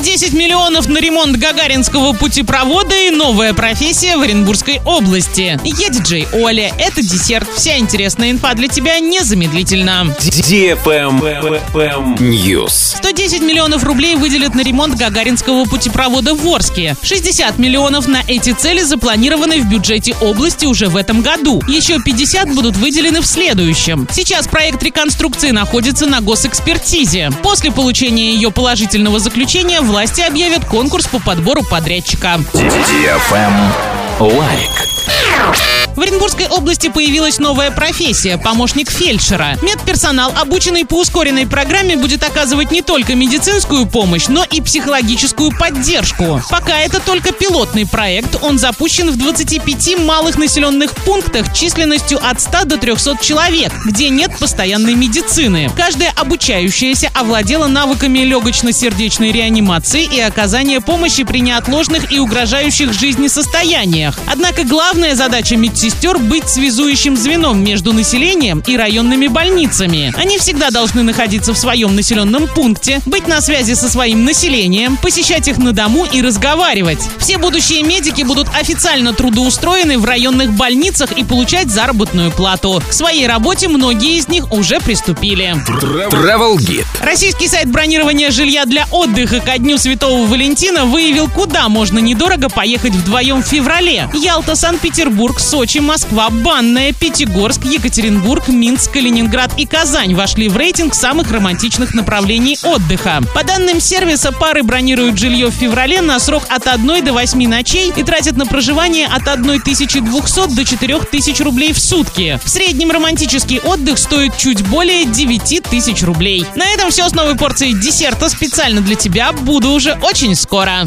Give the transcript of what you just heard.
110 миллионов на ремонт Гагаринского путепровода и новая профессия в Оренбургской области. Я диджей Оля. Это десерт. Вся интересная инфа для тебя незамедлительно. News. 110 миллионов рублей выделят на ремонт Гагаринского путепровода в Орске. 60 миллионов на эти цели запланированы в бюджете области уже в этом году. Еще 50 будут выделены в следующем. Сейчас проект реконструкции находится на госэкспертизе. После получения ее положительного заключения власти объявят конкурс по подбору подрядчика. Лайк. В Оренбургской области появилась новая профессия – помощник фельдшера. Медперсонал, обученный по ускоренной программе, будет оказывать не только медицинскую помощь, но и психологическую поддержку. Пока это только пилотный проект, он запущен в 25 малых населенных пунктах численностью от 100 до 300 человек, где нет постоянной медицины. Каждая обучающаяся овладела навыками легочно-сердечной реанимации и оказания помощи при неотложных и угрожающих жизни состояниях. Однако главная задача медсестер медсестер быть связующим звеном между населением и районными больницами. Они всегда должны находиться в своем населенном пункте, быть на связи со своим населением, посещать их на дому и разговаривать. Все будущие медики будут официально трудоустроены в районных больницах и получать заработную плату. К своей работе многие из них уже приступили. Travel Guide. Российский сайт бронирования жилья для отдыха ко Дню Святого Валентина выявил, куда можно недорого поехать вдвоем в феврале. Ялта, Санкт-Петербург, Сочи, Москва, Банная, Пятигорск, Екатеринбург, Минск, Калининград и Казань вошли в рейтинг самых романтичных направлений отдыха. По данным сервиса, пары бронируют жилье в феврале на срок от 1 до 8 ночей и тратят на проживание от 1200 до 4000 рублей в сутки. В среднем романтический отдых стоит чуть более 9000 рублей. На этом все с новой порцией десерта специально для тебя. Буду уже очень скоро.